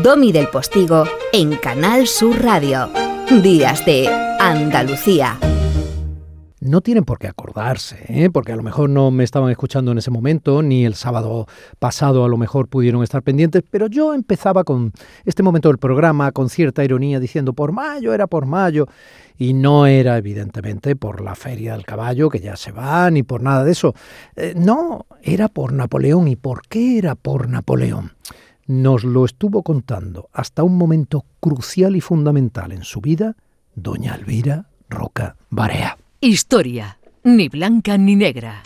Domi del Postigo en Canal Sur Radio. Días de Andalucía. No tienen por qué acordarse, ¿eh? porque a lo mejor no me estaban escuchando en ese momento, ni el sábado pasado a lo mejor pudieron estar pendientes, pero yo empezaba con este momento del programa con cierta ironía diciendo por mayo, era por mayo, y no era evidentemente por la feria del caballo, que ya se va, ni por nada de eso. Eh, no, era por Napoleón. ¿Y por qué era por Napoleón? Nos lo estuvo contando hasta un momento crucial y fundamental en su vida, doña Elvira Roca Barea. Historia, ni blanca ni negra.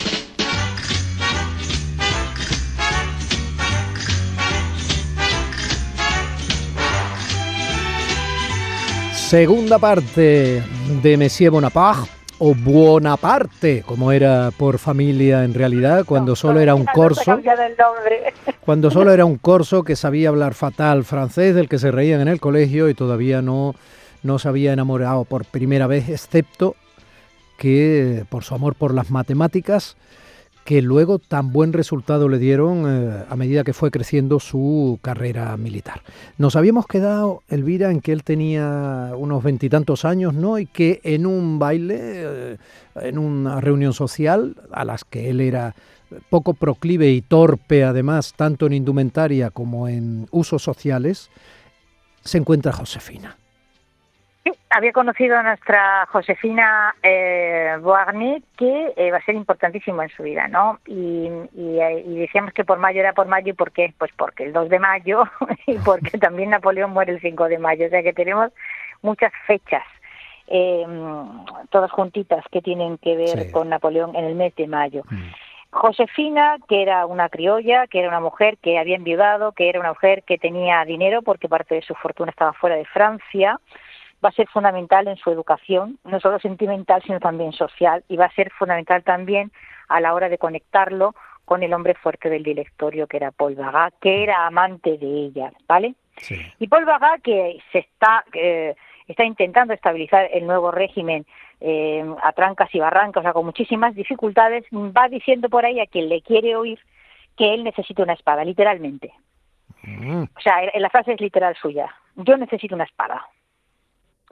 Segunda parte de Monsieur Bonaparte o Buonaparte, como era por familia en realidad, cuando solo era un corso. Cuando solo era un corso que sabía hablar fatal francés, del que se reían en el colegio y todavía no, no se había enamorado por primera vez, excepto que por su amor por las matemáticas, que luego tan buen resultado le dieron eh, a medida que fue creciendo su carrera militar. Nos habíamos quedado, Elvira, en que él tenía unos veintitantos años, ¿no? Y que en un baile, eh, en una reunión social, a las que él era poco proclive y torpe, además, tanto en indumentaria como en usos sociales, se encuentra Josefina había conocido a nuestra Josefina eh, que eh, va a ser importantísimo en su vida, ¿no? Y, decíamos que por mayo era por mayo, ¿y por qué? Pues porque el 2 de mayo y porque también Napoleón muere el 5 de mayo, o sea que tenemos muchas fechas, eh, todas juntitas, que tienen que ver con Napoleón en el mes de mayo. Mm. Josefina, que era una criolla, que era una mujer que había enviudado, que era una mujer que tenía dinero porque parte de su fortuna estaba fuera de Francia, va a ser fundamental en su educación, no solo sentimental, sino también social, y va a ser fundamental también a la hora de conectarlo con el hombre fuerte del directorio, que era Paul Bagat, que era amante de ella, ¿vale? Y Paul Bagat, que se está, está intentando estabilizar el nuevo régimen eh, a trancas y barrancas, o sea, con muchísimas dificultades, va diciendo por ahí a quien le quiere oír que él necesita una espada, literalmente. Mm. O sea, la frase es literal suya. Yo necesito una espada.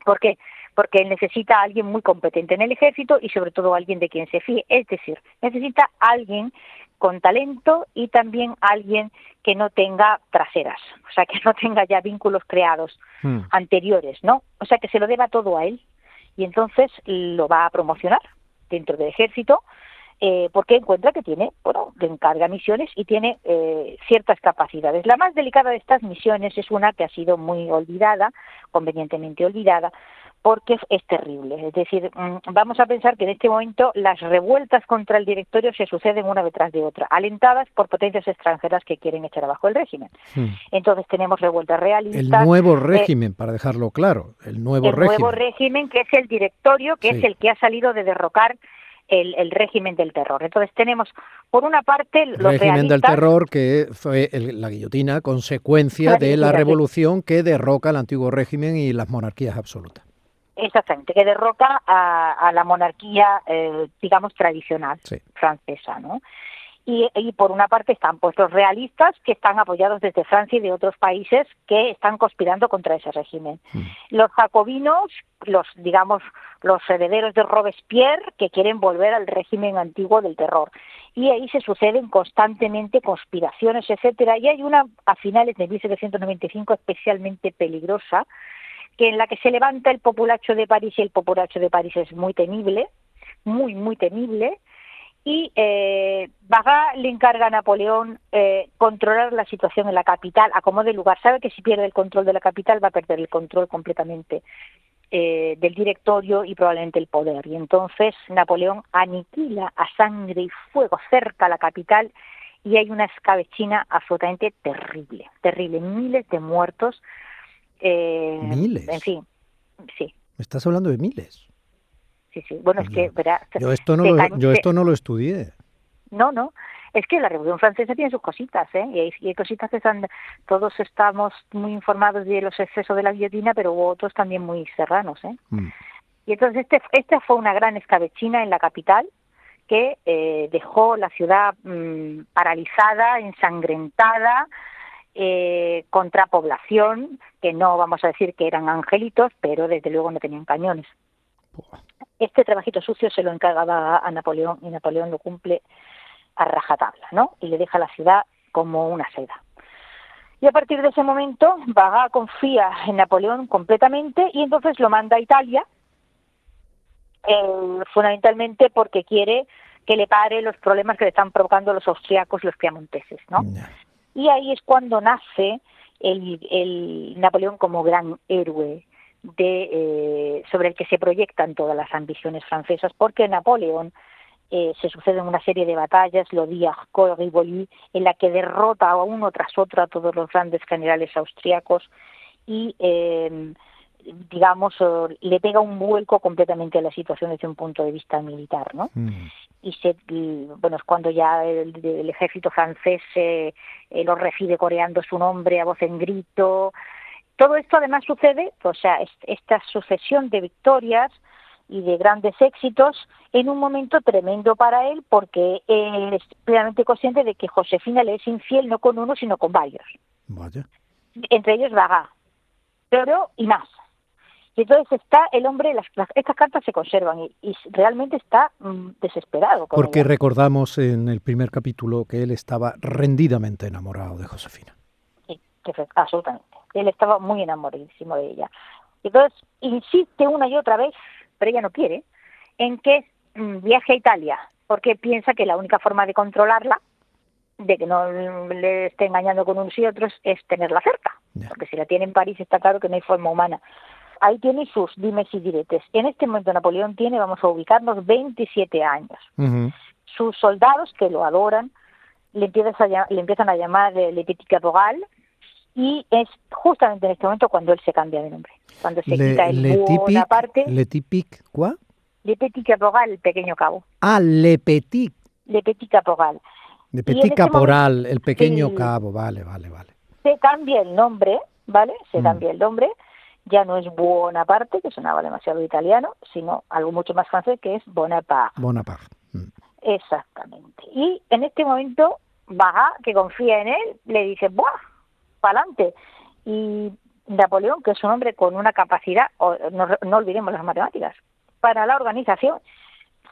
¿Por qué? Porque necesita a alguien muy competente en el ejército y sobre todo alguien de quien se fíe. Es decir, necesita alguien con talento y también alguien que no tenga traseras, o sea, que no tenga ya vínculos creados hmm. anteriores, ¿no? O sea, que se lo deba todo a él y entonces lo va a promocionar dentro del ejército eh, porque encuentra que tiene, bueno, que encarga misiones y tiene eh, ciertas capacidades. La más delicada de estas misiones es una que ha sido muy olvidada, convenientemente olvidada, porque es terrible. Es decir, mm, vamos a pensar que en este momento las revueltas contra el directorio se suceden una detrás de otra, alentadas por potencias extranjeras que quieren echar abajo el régimen. Hmm. Entonces tenemos revueltas realistas. El nuevo eh, régimen, para dejarlo claro, el nuevo régimen. El nuevo régimen, que es el directorio, que es el que ha salido de derrocar el, régimen del terror. Entonces tenemos, por una parte, los el régimen del terror que fue la guillotina, consecuencia de la revolución que derroca el antiguo régimen y las monarquías absolutas. Exactamente, que derroca a, la monarquía, eh, digamos, tradicional francesa, ¿no? Y, por una parte están pues los realistas que están apoyados desde Francia y de otros países que están conspirando contra ese régimen. Mm. Los jacobinos, los digamos los herederos de Robespierre que quieren volver al régimen antiguo del terror. Y ahí se suceden constantemente conspiraciones, etcétera, y hay una a finales de 1795 especialmente peligrosa que en la que se levanta el populacho de París y el populacho de París es muy temible, muy muy temible y eh, le encarga a Napoleón eh, controlar la situación en la capital a como de lugar. Sabe que si pierde el control de la capital va a perder el control completamente eh, del directorio y probablemente el poder. Y entonces Napoleón aniquila a sangre y fuego cerca a la capital y hay una escabechina absolutamente terrible, terrible, miles de muertos. Eh, miles. En fin, sí. ¿Me estás hablando de miles? Sí, sí. Bueno, es que, yo esto no lo, yo esto no lo estudié. No, no. Es que la Revolución Francesa tiene sus cositas, ¿eh? Y hay, cositas que están, todos estamos muy informados de los excesos de la guillotina, pero hubo otros también muy serranos, ¿eh? Mm. Y entonces este, esta fue una gran escabechina en la capital que eh, dejó la ciudad mm, paralizada, ensangrentada, eh, contra población, que no vamos a decir que eran angelitos, pero desde luego no tenían cañones. Este trabajito sucio se lo encargaba a Napoleón y Napoleón lo cumple a rajatabla, ¿no? Y le deja la ciudad como una seda. Y a partir de ese momento, Baga confía en Napoleón completamente y entonces lo manda a Italia, eh, fundamentalmente porque quiere que le pare los problemas que le están provocando los austriacos y los piamonteses, ¿no? Y ahí es cuando nace el, Napoleón como gran héroe de, eh, sobre el que se proyectan todas las ambiciones francesas, porque Napoleón eh, se suceden una serie de batallas, lo Col Rivoli, en la que derrota a uno tras otro a todos los grandes generales austriacos y, eh, digamos, le pega un vuelco completamente a la situación desde un punto de vista militar, ¿no? Mm. Y, se, bueno, es cuando ya el, ejército francés eh, lo recibe coreando su nombre a voz en grito. Todo esto además sucede, o sea, esta sucesión de victorias y de grandes éxitos en un momento tremendo para él porque él es plenamente consciente de que Josefina le es infiel no con uno sino con varios. Entre ellos Vaga, pero y más. Y entonces está el hombre, las, estas cartas se conservan y, realmente está mm, desesperado. Porque recordamos en el primer capítulo que él estaba rendidamente enamorado de Josefina. Sí, absolutamente. Él estaba muy enamoradísimo de ella. Entonces insiste una y otra vez pero ella no quiere, en que mm, viaje a Italia, porque piensa que la única forma de controlarla, de que no le esté engañando con unos y otros, es tenerla cerca. Porque si la tiene en París está claro que no hay forma humana. Ahí tiene sus dimes y diretes. En este momento Napoleón tiene, vamos a ubicarnos, 27 años. Sus soldados, que lo adoran, le, a, le empiezan a llamar Le Petit Caporal, y es justamente en este momento cuando él se cambia de nombre, cuando se quita el le buena parte. Le Tipic, ¿cuá? Le Petit Caporal, el pequeño cabo. Ah, Le Petit. Le Petit Caporal. Le Petit Caporal, el pequeño cabo, vale, vale, vale. Se cambia el nombre, ¿vale? Se mm. cambia el nombre. Ya no es Buonaparte, que sonaba demasiado italiano, sino algo mucho más francés que es Bonaparte. Bonaparte. Mm. Exactamente. Y en este momento, Baja, que confía en él, le dice, ¡buah! Adelante. Y Napoleón, que es un hombre con una capacidad, no, no olvidemos las matemáticas, para la organización,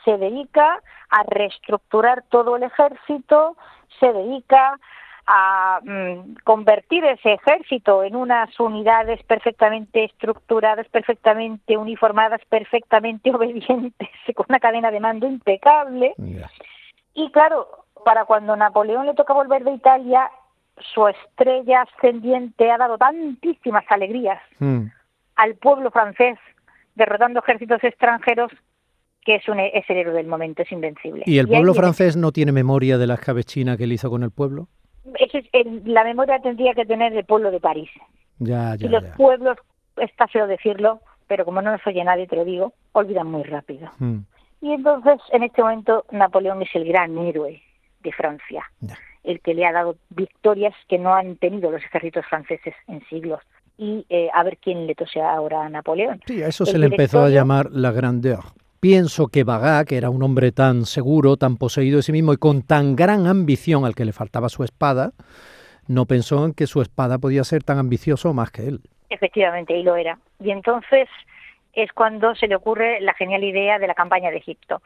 se dedica a reestructurar todo el ejército, se dedica a mm, convertir ese ejército en unas unidades perfectamente estructuradas, perfectamente uniformadas, perfectamente obedientes, con una cadena de mando impecable. Y claro, para cuando Napoleón le toca volver de Italia, su estrella ascendiente ha dado tantísimas alegrías mm. al pueblo francés, derrotando ejércitos extranjeros, que es, un, es el héroe del momento, es invencible. ¿Y el pueblo francés no tiene memoria de la escabechina que él hizo con el pueblo? la memoria tendría que tener el pueblo de París. Ya, ya, y los pueblos, está feo decirlo, pero como no nos oye nadie, te lo digo, olvidan muy rápido. Mm. Y entonces, en este momento, Napoleón es el gran héroe de Francia el que le ha dado victorias que no han tenido los ejércitos franceses en siglos. Y eh, a ver quién le tose ahora a Napoleón. Sí, a eso se le empezó a llamar la grandeur. Pienso que Baga, que era un hombre tan seguro, tan poseído de sí mismo y con tan gran ambición al que le faltaba su espada, no pensó en que su espada podía ser tan ambicioso más que él. Efectivamente, y lo era. Y entonces es cuando se le ocurre la genial idea de la campaña de Egipto.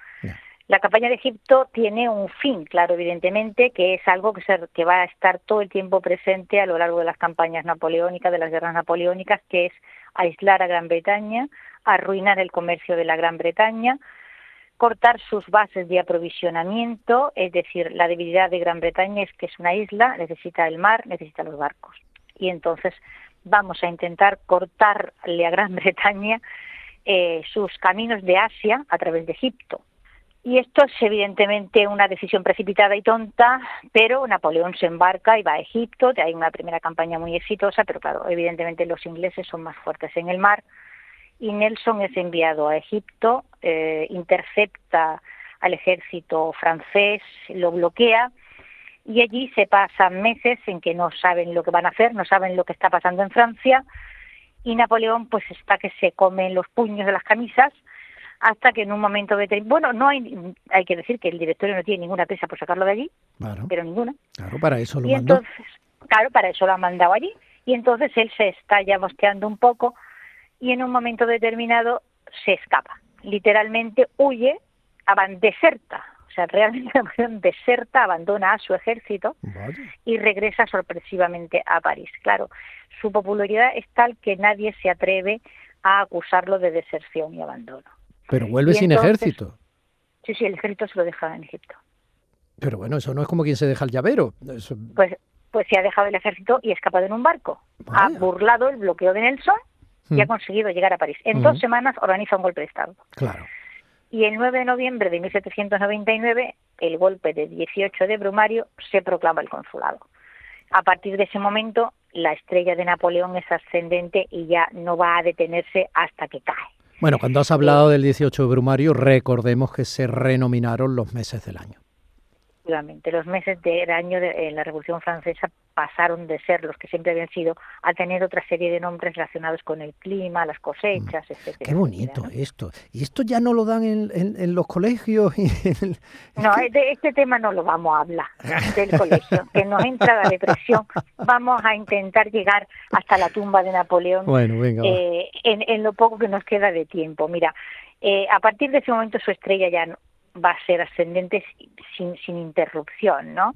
La campaña de Egipto tiene un fin, claro, evidentemente, que es algo que, que va a estar todo el tiempo presente a lo largo de las campañas napoleónicas, de las guerras napoleónicas, que es aislar a Gran Bretaña, arruinar el comercio de la Gran Bretaña, cortar sus bases de aprovisionamiento, es decir, la debilidad de Gran Bretaña es que es una isla, necesita el mar, necesita los barcos. Y entonces vamos a intentar cortarle a Gran Bretaña eh, sus caminos de Asia a través de Egipto. Y esto es evidentemente una decisión precipitada y tonta, pero Napoleón se embarca y va a Egipto, hay una primera campaña muy exitosa, pero claro, evidentemente los ingleses son más fuertes en el mar, y Nelson es enviado a Egipto, eh, intercepta al ejército francés, lo bloquea, y allí se pasan meses en que no saben lo que van a hacer, no saben lo que está pasando en Francia, y Napoleón pues está que se come los puños de las camisas, hasta que en un momento determinado, bueno, no hay, hay que decir que el directorio no tiene ninguna presa por sacarlo de allí, pero ninguna. Claro, para eso lo y entonces, Claro, para eso lo han mandado allí. Y entonces él se está ya mosqueando un poco y en un momento determinado se escapa. Literalmente huye, deserta, o sea, realmente deserta, abandona a su ejército y regresa sorpresivamente a París. Claro, su popularidad es tal que nadie se atreve a acusarlo de deserción y abandono. Pero vuelve sin ejército. Sí, sí, el ejército se lo deja en Egipto. Pero bueno, eso no es como quien se deja el llavero. Pues, pues se ha dejado el ejército y ha escapado en un barco. Ha burlado el bloqueo de Nelson y ha hmm. conseguido llegar a París. En dos semanas organiza un golpe de Estado. Claro. Y el 9 de noviembre de 1799, el golpe de 18 de Brumario, se proclama el consulado. A partir de ese momento, la estrella de Napoleón es ascendente y ya no va a detenerse hasta que cae. Bueno, cuando has hablado del 18 de Brumario, recordemos que se renominaron los meses del año. Los meses del año de la Revolución Francesa pasaron de ser los que siempre habían sido a tener otra serie de nombres relacionados con el clima, las cosechas, mm. etc. Qué bonito esto. ¿Y esto ya no lo dan en, los colegios? no, de este tema no lo vamos a hablar del colegio, que nos entra la depresión. Vamos a intentar llegar hasta la tumba de Napoleón bueno, venga, eh, en, lo poco que nos queda de tiempo. Mira, eh, a partir de ese momento su estrella ya va a ser ascendente sin, sin interrupción, ¿no?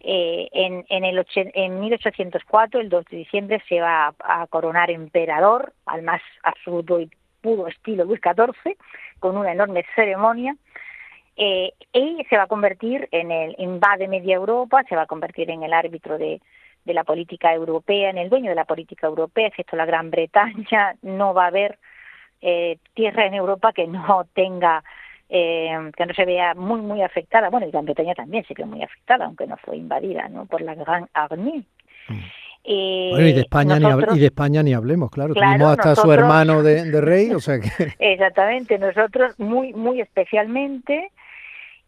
Eh, en, en, el en 1804, el 2 de diciembre, se va a, coronar emperador al más absoluto y puro estilo Luis XIV, con una enorme ceremonia. Eh, y se va a convertir en el invade media Europa, se va a convertir en el árbitro de, de la política europea, en el dueño de la política europea, excepto la Gran Bretaña, no va a haber eh, tierra en Europa que no tenga eh, que no se vea muy muy afectada, bueno, y Gran Bretaña también se vio muy afectada, aunque no fue invadida ¿no? por la Gran Armée. Mm. Eh, bueno, y de, España ni, y de España ni hablemos, claro. Tuvimos hasta su hermano de, rey, o sea que... Exactamente, nosotros muy, muy especialmente.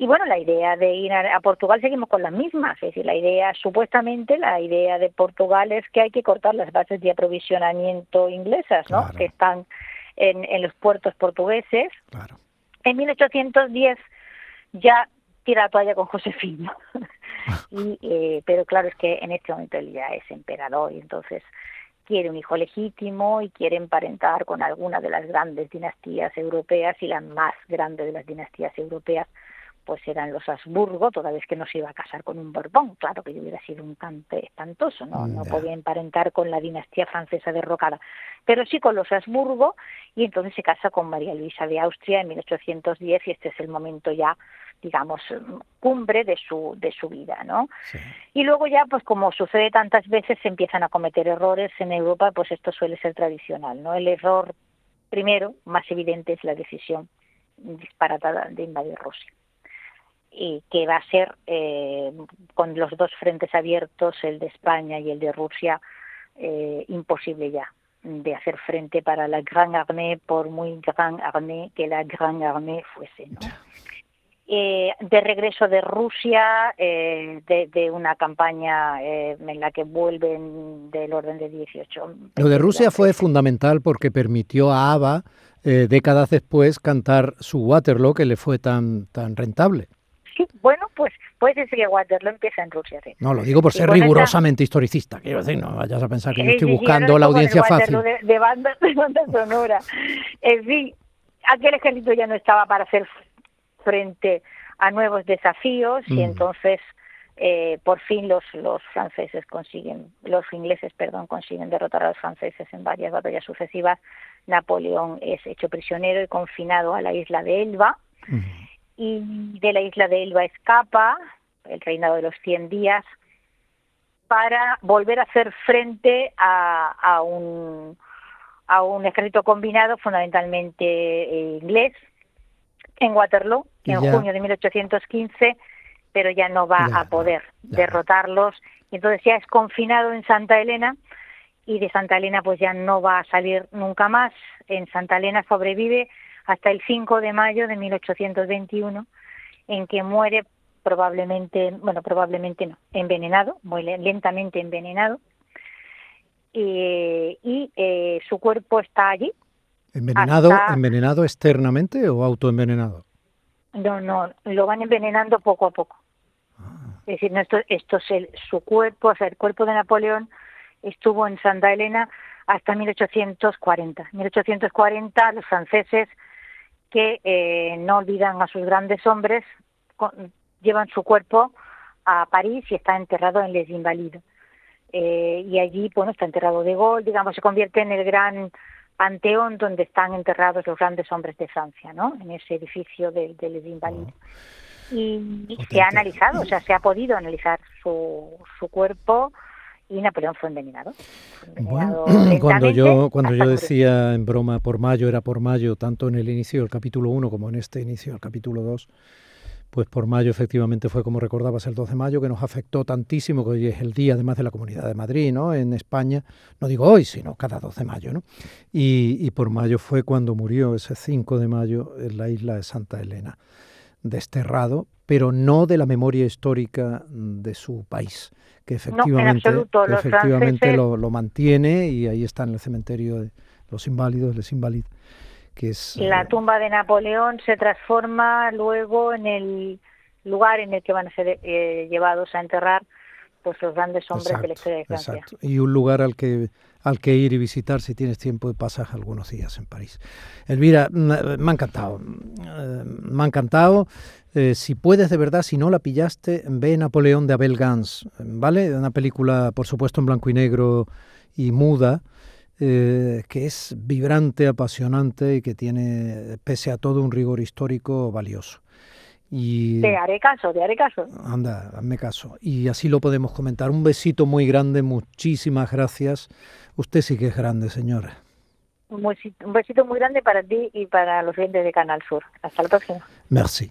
Y bueno, la idea de ir a, Portugal seguimos con las mismas. Es decir, la idea, supuestamente, la idea de Portugal es que hay que cortar las bases de aprovisionamiento inglesas, ¿no? Que están en, en los puertos portugueses. Claro en 1810 ya tira la toalla con Josefina. y, eh, pero claro, es que en este momento él ya es emperador y entonces quiere un hijo legítimo y quiere emparentar con alguna de las grandes dinastías europeas y la más grande de las dinastías europeas pues eran los Habsburgo, toda vez que no se iba a casar con un Borbón. Claro que hubiera sido un cante espantoso, ¿no? No podía emparentar con la dinastía francesa derrocada, pero sí con los Habsburgo, y entonces se casa con María Luisa de Austria en 1810, y este es el momento ya digamos cumbre de su de su vida no y luego ya pues como sucede tantas veces se empiezan a cometer errores en Europa pues esto suele ser tradicional no el error primero más evidente es la decisión disparatada de invadir Rusia y que va a ser eh, con los dos frentes abiertos, el de España y el de Rusia, eh, imposible ya de hacer frente para la Gran Armée, por muy Gran Armée que la Gran Armée fuese. ¿no? Eh, de regreso de Rusia, de, de, una campaña en la que vuelven del orden de 18. Lo de Rusia fue fundamental porque permitió a ABBA, décadas después, cantar su Waterloo, que le fue tan, tan rentable bueno, pues puede decir que Waterloo empieza en Rusia, sí. No, lo digo por ser rigurosamente historicista, quiero decir, no vayas a pensar que yo estoy buscando la audiencia fácil. De, de, banda, de banda sonora. En fin, aquel ejército ya no estaba para hacer frente a nuevos desafíos y mm. entonces eh, por fin los, los franceses consiguen, los ingleses, perdón, consiguen derrotar a los franceses en varias batallas sucesivas. Napoleón es hecho prisionero y confinado a la isla de Elba y de la isla de Elba escapa, el reinado de los 100 días, para volver a hacer frente a, a, un, a un ejército combinado fundamentalmente eh, inglés en Waterloo en junio de 1815, pero ya no va a poder derrotarlos. Y entonces ya es confinado en Santa Elena y de Santa Elena pues ya no va a salir nunca más. En Santa Elena sobrevive hasta el 5 de mayo de 1821, en que muere probablemente, bueno, probablemente no, envenenado, muy lentamente envenenado, y eh, su cuerpo está allí. ¿Envenenado, ¿Envenenado externamente o autoenvenenado? No, no, lo van envenenando poco a poco. Es decir, esto, esto es el, su cuerpo, o sea, el cuerpo de Napoleón estuvo en Santa Elena hasta 1840. 1840 los franceses que eh, no olvidan a sus grandes hombres llevan su cuerpo a París y está enterrado en Les Invalides. Eh, y allí, bueno, está enterrado de Gaulle, digamos, se convierte en el gran panteón donde están enterrados los grandes hombres de Francia, ¿no? En ese edificio de, Les Invalides. Y, se ha analizado, o sea, se ha podido analizar su, su cuerpo y Napoleón fue envenenado. bueno, cuando yo, cuando yo decía en broma por mayo, era por mayo, tanto en el inicio del capítulo 1 como en este inicio del capítulo 2, pues por mayo efectivamente fue como recordabas el 12 de mayo que nos afectó tantísimo, que hoy es el día además de la Comunidad de Madrid, ¿no? En España, no digo hoy, sino cada 12 de mayo, ¿no? Y, y por mayo fue cuando murió ese 5 de mayo en la isla de Santa Elena, desterrado, pero no de la memoria histórica de su país que efectivamente, efectivamente lo, lo, mantiene y ahí está en el cementerio de los inválidos, les invalid, que es... La eh, tumba de Napoleón se transforma luego en el lugar en el que van a ser eh, llevados a enterrar pues los grandes hombres de la historia de Francia. Exacto. Y un lugar al que al que ir y visitar si tienes tiempo de pasaje algunos días en París. Elvira, mm, eh, me ha encantado, me ha encantado. Eh, si puedes de verdad, si no la pillaste, ve Napoleón de Abel Gans, ¿vale? Una película, por supuesto, en blanco y negro y muda, eh, que es vibrante, apasionante y que tiene, pese a todo, un rigor histórico valioso. Y, te haré caso, te haré caso. Anda, hazme caso. Y así lo podemos comentar. Un besito muy grande, muchísimas gracias. Usted sí que es grande, señora. Un besito, un besito muy grande para ti y para los clientes de Canal Sur. Hasta la próxima. Merci.